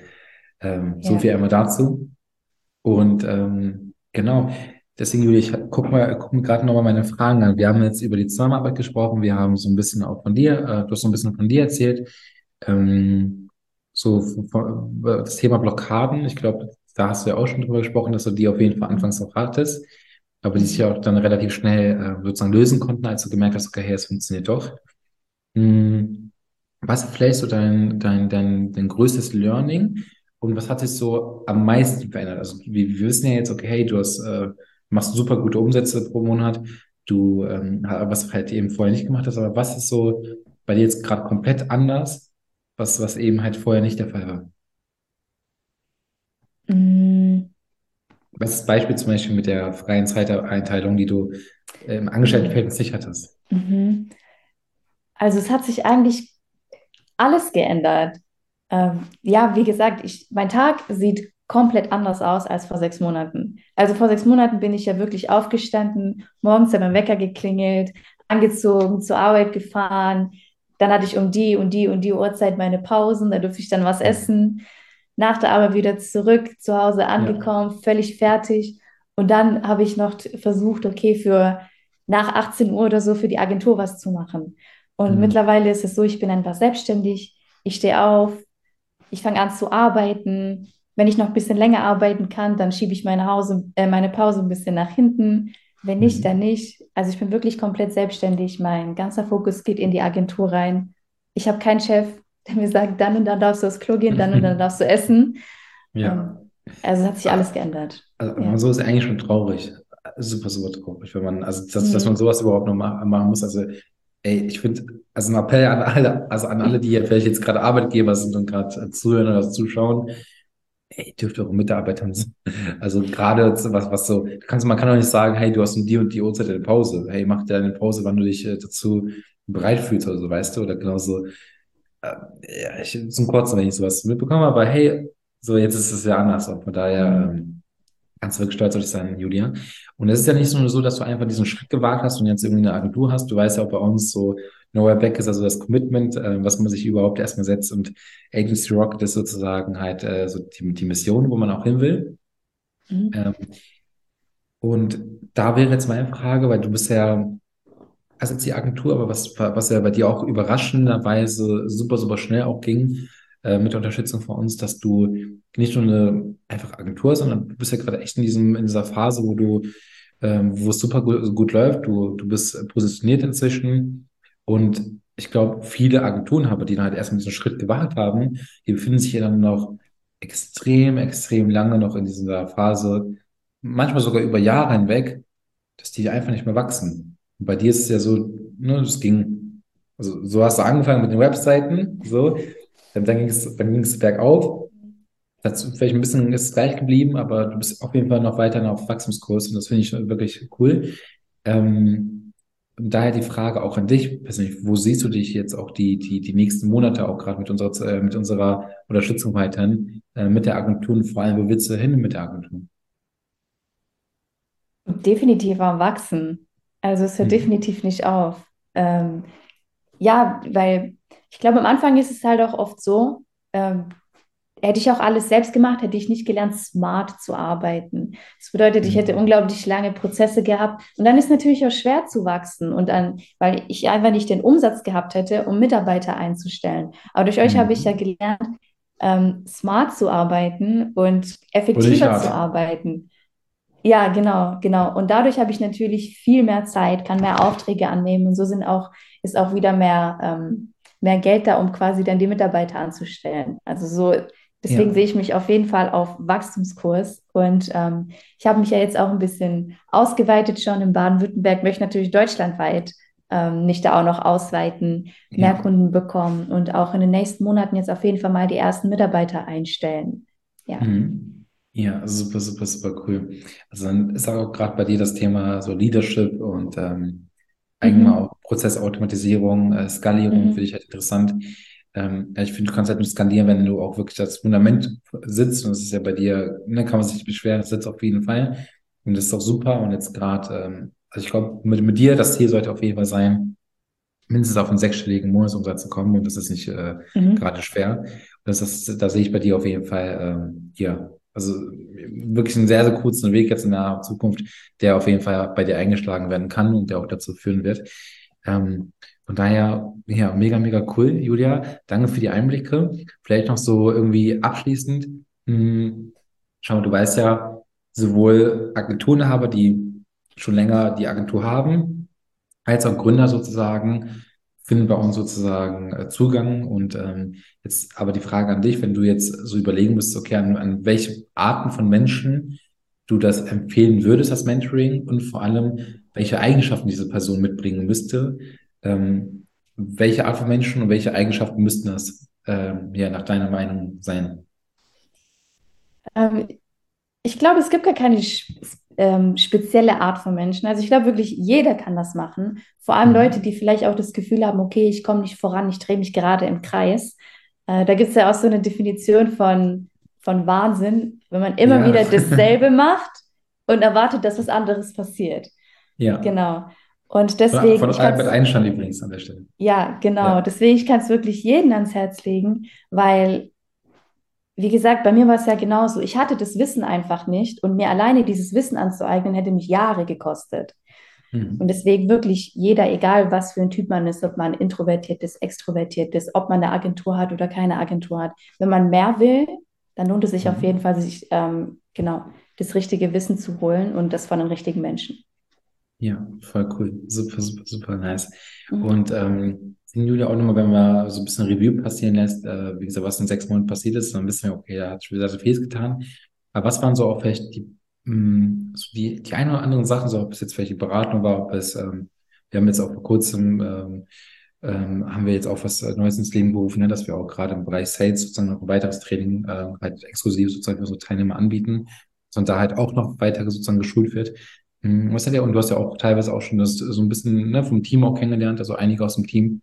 ähm, ja. so viel einmal dazu. Und ähm, genau, deswegen, Julia, ich guck mal, guck mir gerade nochmal meine Fragen an. Wir haben jetzt über die Zusammenarbeit gesprochen, wir haben so ein bisschen auch von dir, äh, du hast so ein bisschen von dir erzählt. Ähm, so das Thema Blockaden, ich glaube, da hast du ja auch schon drüber gesprochen, dass du die auf jeden Fall anfangs auch hattest aber die sich auch dann relativ schnell äh, sozusagen lösen konnten, als du gemerkt hast, okay, hey, es funktioniert doch. Hm, was vielleicht so dein, dein, dein, dein größtes Learning und was hat sich so am meisten verändert? Also wir, wir wissen ja jetzt, okay, hey, du hast, äh, machst super gute Umsätze pro Monat, du, ähm, was halt eben vorher nicht gemacht hast, aber was ist so bei dir jetzt gerade komplett anders, was, was eben halt vorher nicht der Fall war? Mm. Was ist das Beispiel zum Beispiel mit der freien Zeiteinteilung, die du im Angestelltenverhältnis nicht hattest? Mhm. Also es hat sich eigentlich alles geändert. Ähm, ja, wie gesagt, ich, mein Tag sieht komplett anders aus als vor sechs Monaten. Also vor sechs Monaten bin ich ja wirklich aufgestanden, morgens hat mein Wecker geklingelt, angezogen, zur Arbeit gefahren. Dann hatte ich um die und die und die Uhrzeit meine Pausen, da durfte ich dann was essen nach der Arbeit wieder zurück, zu Hause angekommen, ja. völlig fertig. Und dann habe ich noch versucht, okay, für nach 18 Uhr oder so für die Agentur was zu machen. Und mhm. mittlerweile ist es so, ich bin einfach selbstständig. Ich stehe auf, ich fange an zu arbeiten. Wenn ich noch ein bisschen länger arbeiten kann, dann schiebe ich meine, Hause, äh, meine Pause ein bisschen nach hinten. Wenn nicht, mhm. dann nicht. Also ich bin wirklich komplett selbstständig. Mein ganzer Fokus geht in die Agentur rein. Ich habe keinen Chef, der mir sagt, dann und dann darfst du aufs Klo gehen, dann und dann darfst du essen. Ja. Ähm, also hat sich alles geändert. Also ja. so ist eigentlich schon traurig. Super, super traurig, wenn man, also dass, mhm. dass man sowas überhaupt noch machen muss. Also, ey, ich finde, also ein Appell an alle, also an alle, die ja vielleicht jetzt gerade Arbeitgeber sind und gerade zuhören oder zuschauen, ey, dürft eure Mitarbeiter Also gerade was, was so, kannst, man kann doch nicht sagen, hey, du hast um die und die Uhrzeit eine Pause. Hey, mach dir eine Pause, wann du dich äh, dazu bereit fühlst oder so, weißt du? Oder genauso, äh, ja, ich zum Kurzen, wenn ich sowas mitbekomme, aber hey, so jetzt ist es ja anders. Und von daher ähm, kannst du wirklich stolz auf dich sein, Julia. Und es ist ja nicht nur so, dass du einfach diesen Schritt gewagt hast und jetzt irgendwie eine Agentur hast. Du weißt ja auch bei uns so, Nowhere Back ist also das Commitment, äh, was man sich überhaupt erstmal setzt und Agency Rocket ist sozusagen halt äh, so die, die Mission, wo man auch hin will. Mhm. Ähm, und da wäre jetzt meine Frage, weil du bist ja also jetzt die Agentur, aber was, was ja bei dir auch überraschenderweise super, super schnell auch ging, äh, mit der Unterstützung von uns, dass du nicht nur eine einfach Agentur, sondern du bist ja gerade echt in diesem, in dieser Phase, wo du, ähm, wo es super gut, gut läuft, du, du bist positioniert inzwischen und ich glaube, viele Agenturen haben, die dann halt erstmal diesen Schritt gewagt haben, die befinden sich ja dann noch extrem, extrem lange noch in dieser Phase, manchmal sogar über Jahre hinweg, dass die einfach nicht mehr wachsen. Und bei dir ist es ja so, ne, das ging, also so hast du angefangen mit den Webseiten, so, dann, dann ging es, dann es bergauf. Das vielleicht ein bisschen ist gleich geblieben, aber du bist auf jeden Fall noch weiter auf Wachstumskurs und das finde ich wirklich cool. Ähm, daher die Frage auch an dich persönlich, wo siehst du dich jetzt auch die, die, die nächsten Monate auch gerade mit unserer, äh, mit unserer Unterstützung weiterhin, äh, mit der Agentur und vor allem, wo willst du hin mit der Agentur? Definitiv am Wachsen. Also es hört mhm. definitiv nicht auf. Ähm, ja, weil ich glaube, am Anfang ist es halt auch oft so, ähm, hätte ich auch alles selbst gemacht, hätte ich nicht gelernt, smart zu arbeiten. Das bedeutet, ich hätte mhm. unglaublich lange Prozesse gehabt. Und dann ist natürlich auch schwer zu wachsen und dann, weil ich einfach nicht den Umsatz gehabt hätte, um Mitarbeiter einzustellen. Aber durch euch mhm. habe ich ja gelernt, ähm, smart zu arbeiten und effektiver zu arbeiten. Ja, genau, genau. Und dadurch habe ich natürlich viel mehr Zeit, kann mehr Aufträge annehmen und so sind auch, ist auch wieder mehr, ähm, mehr Geld da, um quasi dann die Mitarbeiter anzustellen. Also so, Deswegen Ja. sehe ich mich auf jeden Fall auf Wachstumskurs. Und ähm, ich habe mich ja jetzt auch ein bisschen ausgeweitet schon in Baden-Württemberg, möchte natürlich deutschlandweit ähm, mich da auch noch ausweiten, mehr Ja. Kunden bekommen und auch in den nächsten Monaten jetzt auf jeden Fall mal die ersten Mitarbeiter einstellen. Ja. Mhm. Ja, super, super, super cool. Also dann ist auch gerade bei dir das Thema so Leadership und ähm, eigentlich mal Mhm. auch Prozessautomatisierung, äh, Skalierung finde Mhm. ich halt interessant. Ähm, ja, ich finde, du kannst halt nur skalieren, wenn du auch wirklich das Fundament sitzt und das ist ja bei dir, ne, kann man sich nicht beschweren, das sitzt auf jeden Fall und das ist auch super und jetzt gerade, ähm, also ich glaube, mit, mit dir, das Ziel sollte auf jeden Fall sein, mindestens auf einen sechsstelligen Monatsumsatz zu kommen und das ist nicht äh, Mhm. gerade schwer. Und das ist, da sehe ich bei dir auf jeden Fall, ähm, ja, also wirklich einen sehr, sehr kurzen Weg jetzt in der Zukunft, der auf jeden Fall bei dir eingeschlagen werden kann und der auch dazu führen wird. Ähm, von daher, ja, mega, mega cool, Julia. Danke für die Einblicke. Vielleicht noch so irgendwie abschließend. Hm, schau mal, du weißt ja, sowohl Agenturenhaber, die schon länger die Agentur haben, als auch Gründer sozusagen finden bei uns sozusagen äh, Zugang. Und ähm, jetzt aber die Frage an dich, wenn du jetzt so überlegen müsstest, okay, an, an welche Arten von Menschen du das empfehlen würdest, das Mentoring und vor allem, welche Eigenschaften diese Person mitbringen müsste, ähm, welche Art von Menschen und welche Eigenschaften müssten das ähm, ja nach deiner Meinung sein? Ähm, ich glaube, es gibt gar keine ähm, spezielle Art von Menschen. Also ich glaube wirklich, jeder kann das machen. Vor allem Leute, Mhm. die vielleicht auch das Gefühl haben, okay, ich komme nicht voran, ich drehe mich gerade im Kreis. Äh, da gibt es ja auch so eine Definition von, von Wahnsinn, wenn man immer Ja, wieder dasselbe macht und erwartet, dass was anderes passiert. ja. Genau. Und Von, deswegen, von kann Albert Einstein übrigens an der Stelle. ja, genau. Ja. Deswegen, ich kann es wirklich jedem ans Herz legen, weil, wie gesagt, bei mir war es ja genauso. Ich hatte das Wissen einfach nicht und mir alleine dieses Wissen anzueignen, hätte mich Jahre gekostet. Und Mhm. deswegen wirklich jeder, egal was für ein Typ man ist, ob man introvertiert ist, extrovertiert ist, ob man eine Agentur hat oder keine Agentur hat, wenn man mehr will, dann lohnt es sich auf jeden Mhm. Fall, sich ähm, genau das richtige Wissen zu holen und das von den richtigen Menschen. Ja, voll cool. Super, super, super nice. Mhm. Und ähm, Julia, auch nochmal, wenn man so ein bisschen Review passieren lässt, äh, wie gesagt, was in sechs Monaten passiert ist, dann wissen wir, okay, da hat schon wieder so vieles getan. Aber was waren so auch vielleicht die, mh, so die, die ein oder anderen Sachen, so ob es jetzt vielleicht die Beratung war, ob es, ähm, wir haben jetzt auch vor kurzem, ähm, ähm, haben wir jetzt auch was Neues ins Leben gerufen, ne, dass wir auch gerade im Bereich Sales sozusagen noch ein weiteres Training äh, halt exklusiv sozusagen für unsere Teilnehmer anbieten, und da halt auch noch weiter sozusagen geschult wird. Hm, Was hat ja, und du hast ja auch teilweise auch schon das so ein bisschen ne, vom Team auch kennengelernt, also einige aus dem Team.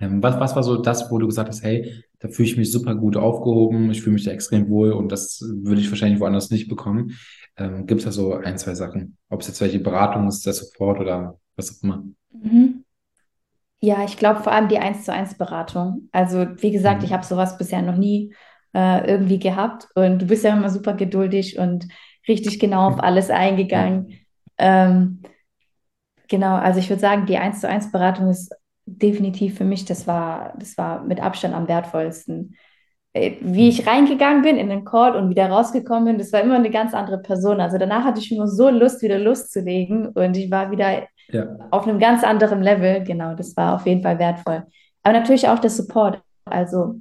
Ähm, was, was war so das, wo du gesagt hast, hey, da fühle ich mich super gut aufgehoben, ich fühle mich da extrem wohl und das würde ich wahrscheinlich woanders nicht bekommen. Ähm, gibt es da so ein, zwei Sachen? Ob es jetzt welche Beratung ist, der Support oder was auch immer. Mhm. Ja, ich glaube vor allem die eins zu eins Beratung. Also wie gesagt, ich habe Mhm. sowas bisher noch nie äh, irgendwie gehabt und du bist ja immer super geduldig und richtig genau auf alles eingegangen. Ähm, genau, also ich würde sagen, die eins zu eins Beratung ist definitiv für mich, das war, das war mit Abstand am wertvollsten. Äh, Wie ich reingegangen bin in den Call und wieder rausgekommen bin, das war immer eine ganz andere Person. Also danach hatte ich nur so Lust, wieder loszulegen und ich war wieder ja, auf einem ganz anderen Level. Genau, das war auf jeden Fall wertvoll. Aber natürlich auch der Support. Also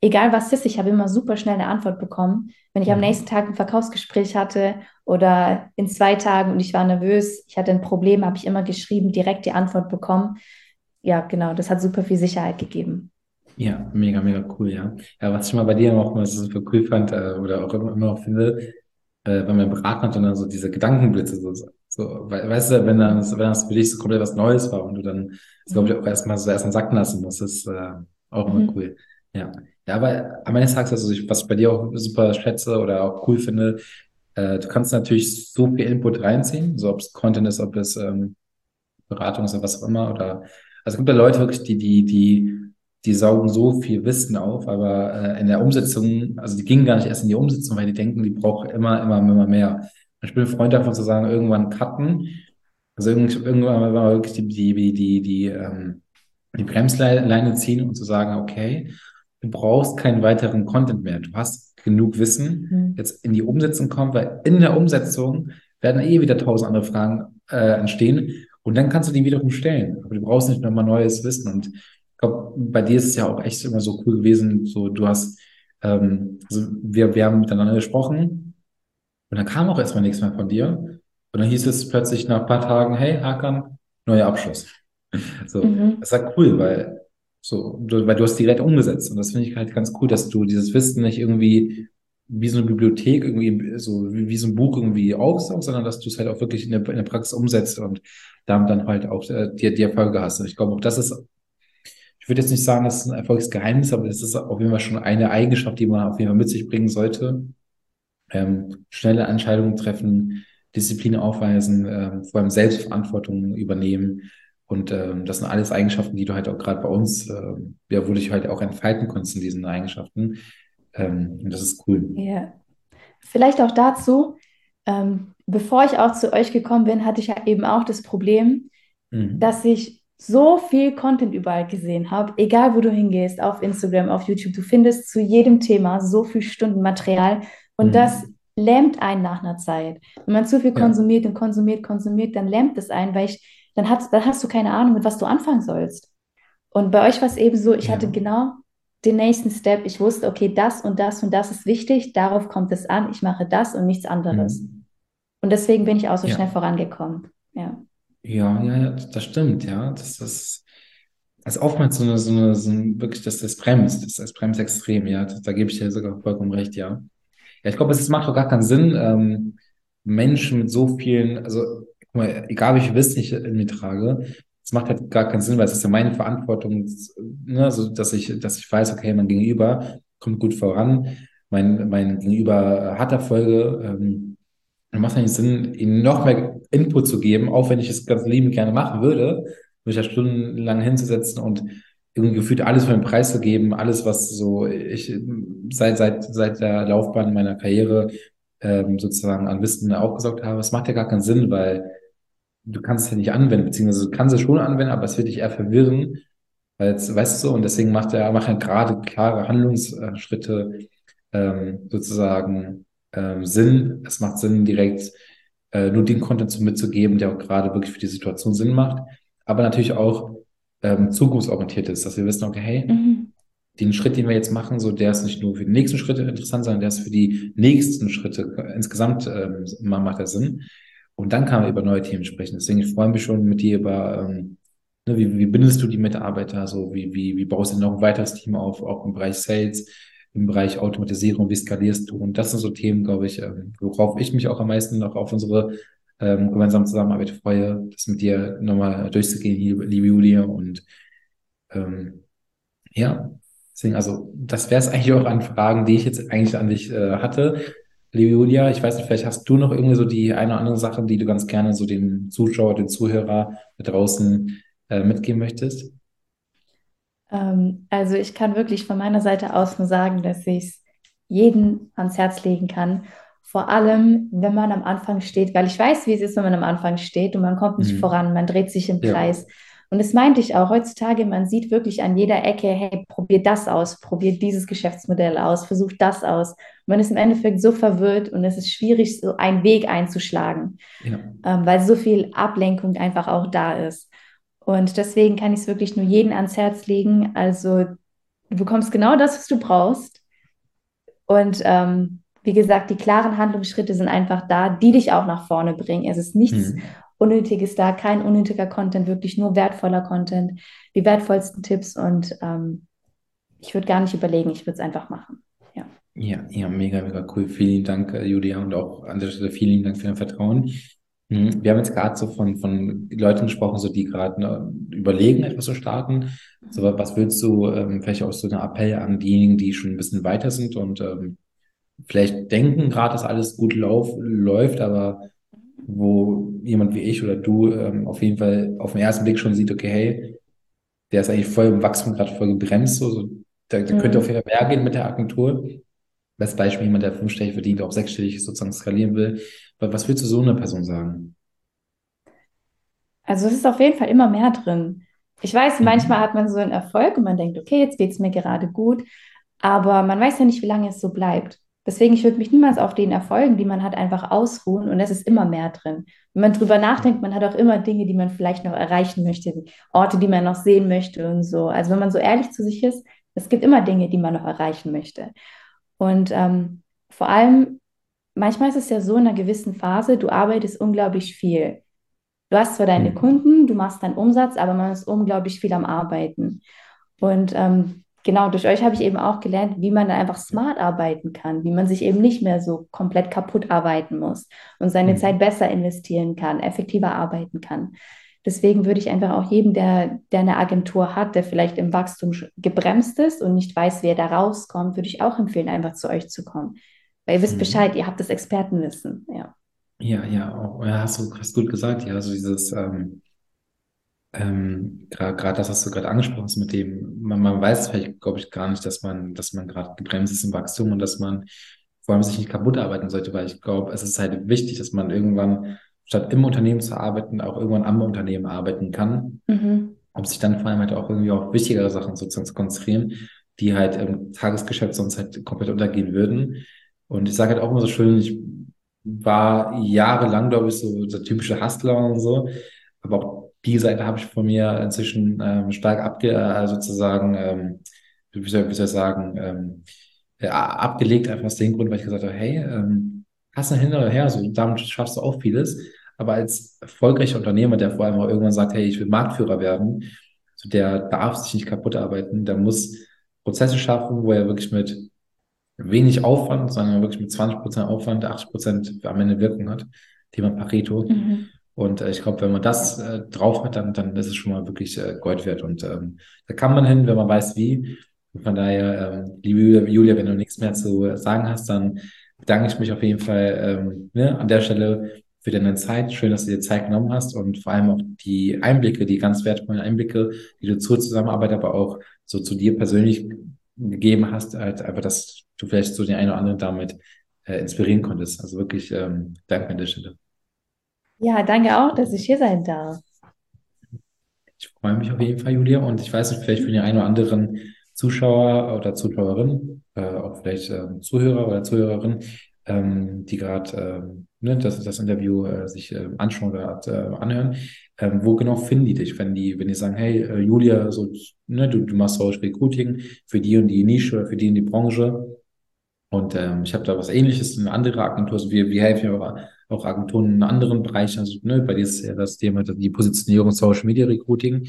egal was ist, ich habe immer super schnell eine Antwort bekommen. Wenn ich am nächsten mhm. Tag ein Verkaufsgespräch hatte oder in zwei Tagen und ich war nervös, ich hatte ein Problem, habe ich immer geschrieben, direkt die Antwort bekommen. Ja, genau, das hat super viel Sicherheit gegeben. Ja, mega, mega cool, ja. Ja, was ich mal bei dir auch mal super cool fand, äh, oder auch immer, immer noch finde, äh, wenn man beraten hat und dann so diese Gedankenblitze, so, so, so, we- weißt du, wenn dann, wenn das für dich so komplett was Neues war und du dann, das glaube ich auch erstmal so erstmal sacken lassen musst, das ist äh, auch immer Mhm. cool. Ja. Ja, aber am Ende des Tages, also ich, was ich bei dir auch super schätze oder auch cool finde, äh, du kannst natürlich so viel Input reinziehen, so ob es Content ist, ob es ähm, Beratung ist oder was auch immer. Oder also es gibt ja Leute wirklich, die, die, die, die saugen so viel Wissen auf, aber äh, in der Umsetzung, also die gingen gar nicht erst in die Umsetzung, weil die denken, die brauchen immer, immer, immer mehr. Ich bin ein Freund davon zu sagen, irgendwann cutten. Also irgend- irgendwann mal wirklich die, die, die, die, die, ähm, die Bremsleine ziehen und zu sagen, okay, du brauchst keinen weiteren Content mehr. Du hast genug Wissen, Mhm. jetzt in die Umsetzung kommen, weil in der Umsetzung werden eh wieder tausend andere Fragen äh, entstehen und dann kannst du die wiederum stellen. Aber du brauchst nicht nochmal neues Wissen. Und ich glaube, bei dir ist es ja auch echt immer so cool gewesen, so du hast ähm, also wir, wir haben miteinander gesprochen und dann kam auch erstmal nichts mehr von dir. Und dann hieß es plötzlich nach ein paar Tagen, hey, Hakan, neuer Abschluss. So, Mhm. das war cool, weil so, du, weil du hast direkt umgesetzt. Und das finde ich halt ganz cool, dass du dieses Wissen nicht irgendwie wie so eine Bibliothek irgendwie so wie, wie so ein Buch irgendwie aufsaugst, sondern dass du es halt auch wirklich in der, in der Praxis umsetzt und damit dann halt auch äh, die, die Erfolge hast. Und ich glaube auch, das ist, ich würde jetzt nicht sagen, das ist ein Erfolgsgeheimnis, aber das ist auf jeden Fall schon eine Eigenschaft, die man auf jeden Fall mit sich bringen sollte. Ähm, schnelle Entscheidungen treffen, Disziplin aufweisen, ähm, vor allem Selbstverantwortung übernehmen. Und ähm, das sind alles Eigenschaften, die du halt auch gerade bei uns, ähm, ja, wo du dich halt auch entfalten konntest in diesen Eigenschaften. Ähm, und das ist cool. Ja. Vielleicht auch dazu, ähm, bevor ich auch zu euch gekommen bin, hatte ich ja eben auch das Problem, Mhm. dass ich so viel Content überall gesehen habe, egal wo du hingehst, auf Instagram, auf YouTube, du findest zu jedem Thema so viel Stunden Material und das Mhm. lähmt einen nach einer Zeit. Wenn man zu viel Ja, konsumiert und konsumiert, konsumiert, dann lähmt es einen, weil ich, dann hast, dann hast du keine Ahnung, mit was du anfangen sollst. Und bei euch war es eben so, ich hatte ja, genau den nächsten Step. Ich wusste, okay, das und das und das ist wichtig, darauf kommt es an, ich mache das und nichts anderes. mhm. Und deswegen bin ich auch so schnell Ja, vorangekommen. Ja. ja, ja, das stimmt, ja. Das, das, also oftmals so eine, so eine, so ein, wirklich, das, das bremst, das, das bremst extrem, ja. Da, da gebe ich dir sogar vollkommen recht, ja. Ja, ich glaube, es macht doch gar keinen Sinn, ähm, Menschen mit so vielen, also guck mal, egal wie viel Wissen ich in mir trage, es macht halt gar keinen Sinn, weil es ist ja meine Verantwortung, ne, so dass ich, dass ich weiß, okay, mein Gegenüber kommt gut voran, mein, mein Gegenüber hat Erfolge, ähm, dann macht es eigentlich Sinn, ihnen noch mehr Input zu geben, auch wenn ich es ganz liebend gerne machen würde, mich da stundenlang hinzusetzen und irgendwie gefühlt alles für den Preis zu geben, alles, was so ich seit, seit, seit der Laufbahn meiner Karriere ähm, sozusagen an Wissen aufgesaugt habe. Es macht ja gar keinen Sinn, weil du kannst es ja nicht anwenden, beziehungsweise du kannst es schon anwenden, aber es wird dich eher verwirren, weil jetzt, weißt du so, und deswegen macht er, macht er gerade klare Handlungsschritte ähm, sozusagen ähm, Sinn. Es macht Sinn, direkt äh, nur den Content so mitzugeben, der auch gerade wirklich für die Situation Sinn macht, aber natürlich auch ähm, zukunftsorientiert ist, dass wir wissen, okay, hey, Mhm. den Schritt, den wir jetzt machen, so der ist nicht nur für die nächsten Schritte interessant, sondern der ist für die nächsten Schritte insgesamt ähm, macht er Sinn. Und dann kann man über neue Themen sprechen. Deswegen ich freue mich schon mit dir über, ähm, ne, wie, wie bindest du die Mitarbeiter, so wie, wie, wie baust du noch ein weiteres Team auf, auch im Bereich Sales, im Bereich Automatisierung, wie skalierst du? Und das sind so Themen, glaube ich, ähm, worauf ich mich auch am meisten noch auf unsere ähm, gemeinsame Zusammenarbeit freue, das mit dir nochmal durchzugehen, liebe, liebe Julia. Und ähm, ja, deswegen, also das wäre es eigentlich auch an Fragen, die ich jetzt eigentlich an dich äh, hatte. Liebe Julia, ich weiß nicht, vielleicht hast du noch irgendwie so die eine oder andere Sache, die du ganz gerne so dem Zuschauer, den Zuhörer da draußen äh, mitgeben möchtest? Ähm, also ich kann wirklich von meiner Seite aus nur sagen, dass ich es jedem ans Herz legen kann. Vor allem, wenn man am Anfang steht, weil ich weiß, wie es ist, wenn man am Anfang steht und man kommt nicht Mhm. voran, man dreht sich im Ja, Kreis. Und das meinte ich auch heutzutage, man sieht wirklich an jeder Ecke, hey, probier das aus, probier dieses Geschäftsmodell aus, versuch das aus. Und man ist im Endeffekt so verwirrt und es ist schwierig, so einen Weg einzuschlagen, ja, ähm, weil so viel Ablenkung einfach auch da ist. Und deswegen kann ich es wirklich nur jedem ans Herz legen. Also du bekommst genau das, was du brauchst. Und ähm, wie gesagt, die klaren Handlungsschritte sind einfach da, die dich auch nach vorne bringen. Es ist nichts mhm. Unnötiges da, kein unnötiger Content, wirklich nur wertvoller Content, die wertvollsten Tipps. Und ähm, ich würde gar nicht überlegen, ich würde es einfach machen. Ja. Ja, ja, mega, mega cool. Vielen Dank, äh, Julia, und auch an der Stelle vielen Dank für dein Vertrauen. Mhm. Wir haben jetzt gerade so von, von Leuten gesprochen, so die gerade ne, überlegen, etwas zu starten. So, was würdest du ähm, vielleicht auch so einen Appell an diejenigen, die schon ein bisschen weiter sind und ähm, vielleicht denken gerade, dass alles gut lauf, läuft, aber wo jemand wie ich oder du ähm, auf jeden Fall auf den ersten Blick schon sieht, okay, hey, der ist eigentlich voll im Wachstum, gerade voll gebremst, so, so da, da könnte auf Mhm. jeden Fall mehr gehen mit der Agentur. Bestes Beispiel, jemand, der fünfstellig verdient, auch sechsstellig sozusagen skalieren will. Aber was würdest du so einer Person sagen? Also es ist auf jeden Fall immer mehr drin. Ich weiß, manchmal Mhm. hat man so einen Erfolg und man denkt, okay, jetzt geht es mir gerade gut, aber man weiß ja nicht, wie lange es so bleibt. Deswegen, ich würde mich niemals auf den Erfolgen, die man hat, einfach ausruhen und es ist immer mehr drin. Wenn man drüber nachdenkt, man hat auch immer Dinge, die man vielleicht noch erreichen möchte, Orte, die man noch sehen möchte und so. Also wenn man so ehrlich zu sich ist, es gibt immer Dinge, die man noch erreichen möchte. Und ähm, vor allem, manchmal ist es ja so in einer gewissen Phase, du arbeitest unglaublich viel. Du hast zwar deine Mhm. Kunden, du machst deinen Umsatz, aber man ist unglaublich viel am Arbeiten. Und ähm, genau, durch euch habe ich eben auch gelernt, wie man einfach smart arbeiten kann, wie man sich eben nicht mehr so komplett kaputt arbeiten muss und seine Zeit Mhm. besser investieren kann, effektiver arbeiten kann. Deswegen würde ich einfach auch jedem, der, der eine Agentur hat, der vielleicht im Wachstum gebremst ist und nicht weiß, wie er da rauskommt, würde ich auch empfehlen, einfach zu euch zu kommen. Weil ihr wisst Bescheid, Mhm. ihr habt das Expertenwissen. Ja. Ja, ja, auch, ja, hast du hast gut gesagt, ja, so dieses, ähm, ähm, gerade das, was du gerade angesprochen hast, mit dem, man, man weiß vielleicht, glaube ich, gar nicht, dass man, dass man gerade gebremst ist im Wachstum und dass man vor allem sich nicht kaputt arbeiten sollte, weil ich glaube, es ist halt wichtig, dass man irgendwann, statt im Unternehmen zu arbeiten, auch irgendwann am Unternehmen arbeiten kann, Mhm. um sich dann vor allem halt auch irgendwie auf wichtigere Sachen sozusagen zu konzentrieren, die halt im Tagesgeschäft sonst halt komplett untergehen würden. Und ich sage halt auch immer so schön, ich war jahrelang, glaube ich, so der typische Hustler und so. Aber auch die Seite habe ich von mir inzwischen ähm, stark abge äh, sozusagen, ähm, wie soll, wie soll ich sagen, ähm, äh, abgelegt, einfach aus dem Grund, weil ich gesagt habe, hey, ähm, hast du hin oder her, so damit schaffst du auch vieles. Aber als erfolgreicher Unternehmer, der vor allem auch irgendwann sagt, hey, ich will Marktführer werden, so der darf sich nicht kaputt arbeiten, der muss Prozesse schaffen, wo er wirklich mit wenig Aufwand, sondern wirklich mit 20% Aufwand 80% am Ende Wirkung hat. Thema Pareto. Mhm. Und äh, ich glaube, wenn man das äh, drauf hat, dann, dann ist es schon mal wirklich äh, Gold wert. Und ähm, da kann man hin, wenn man weiß, wie. Und von daher, ähm, liebe Julia, wenn du nichts mehr zu sagen hast, dann bedanke ich mich auf jeden Fall ähm, ne, an der Stelle für deine Zeit. Schön, dass du dir Zeit genommen hast und vor allem auch die Einblicke, die ganz wertvollen Einblicke, die du zur Zusammenarbeit, aber auch so zu dir persönlich gegeben hast, halt einfach, dass du vielleicht so den einen oder anderen damit äh, inspirieren konntest. Also wirklich ähm, danke an der Stelle. Ja, danke auch, dass ich hier sein darf. Ich freue mich auf jeden Fall, Julia. Und ich weiß nicht, vielleicht für den einen oder anderen Zuschauer oder Zuschauerin, äh, auch vielleicht ähm, Zuhörer oder Zuhörerin, ähm, die gerade ähm, ne, das, das Interview äh, sich äh, anschauen oder äh, anhören, ähm, wo genau finden die dich, wenn die, wenn die sagen, hey, äh, Julia, so, ne, du, du machst Social Recruiting für die und die Nische oder für die und die Branche. Und ähm, ich habe da was Ähnliches, eine andere Agentur, also wir, wir helfen ja auch, Agenturen in anderen Bereichen, also ne, bei dir ist ja das Thema die Positionierung Social Media Recruiting.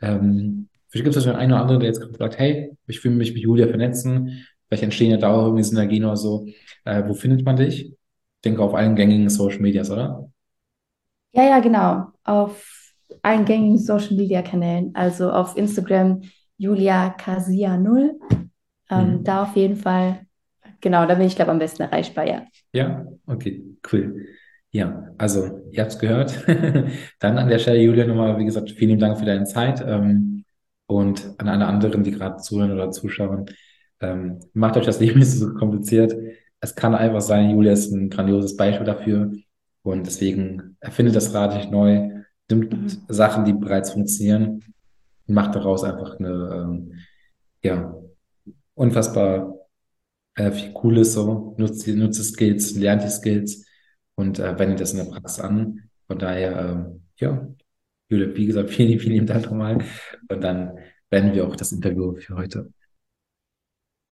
Ähm, vielleicht gibt es also einen oder anderen, der jetzt gerade sagt, hey, ich will mich mit Julia vernetzen, vielleicht entstehen ja da auch irgendwie Synergien oder so. Äh, wo findet man dich? Ich denke auf allen gängigen Social Medias, oder? Ja, ja, genau. Auf allen gängigen Social Media Kanälen, also auf Instagram Julia Kasia 0. Ähm, Mhm. da auf jeden Fall, genau, da bin ich, glaube am besten erreichbar, ja. Ja, okay, cool. Ja, also ihr habt es gehört. Dann an der Stelle, Julia, nochmal, wie gesagt, vielen Dank für deine Zeit. Ähm, und an alle anderen, die gerade zuhören oder zuschauen, ähm, macht euch das Leben nicht so kompliziert. Es kann einfach sein, Julia ist ein grandioses Beispiel dafür. Und deswegen erfindet das Rad nicht neu, nimmt Mhm. Sachen, die bereits funktionieren, und macht daraus einfach eine, ähm, ja, unfassbar äh, viel Cooles so, nutzt nutzt die Skills, lernt die Skills und äh, wendet das in der Praxis an. Von daher, ähm, ja, Julia, wie gesagt, vielen, vielen Dank nochmal. Und dann beenden wir auch das Interview für heute.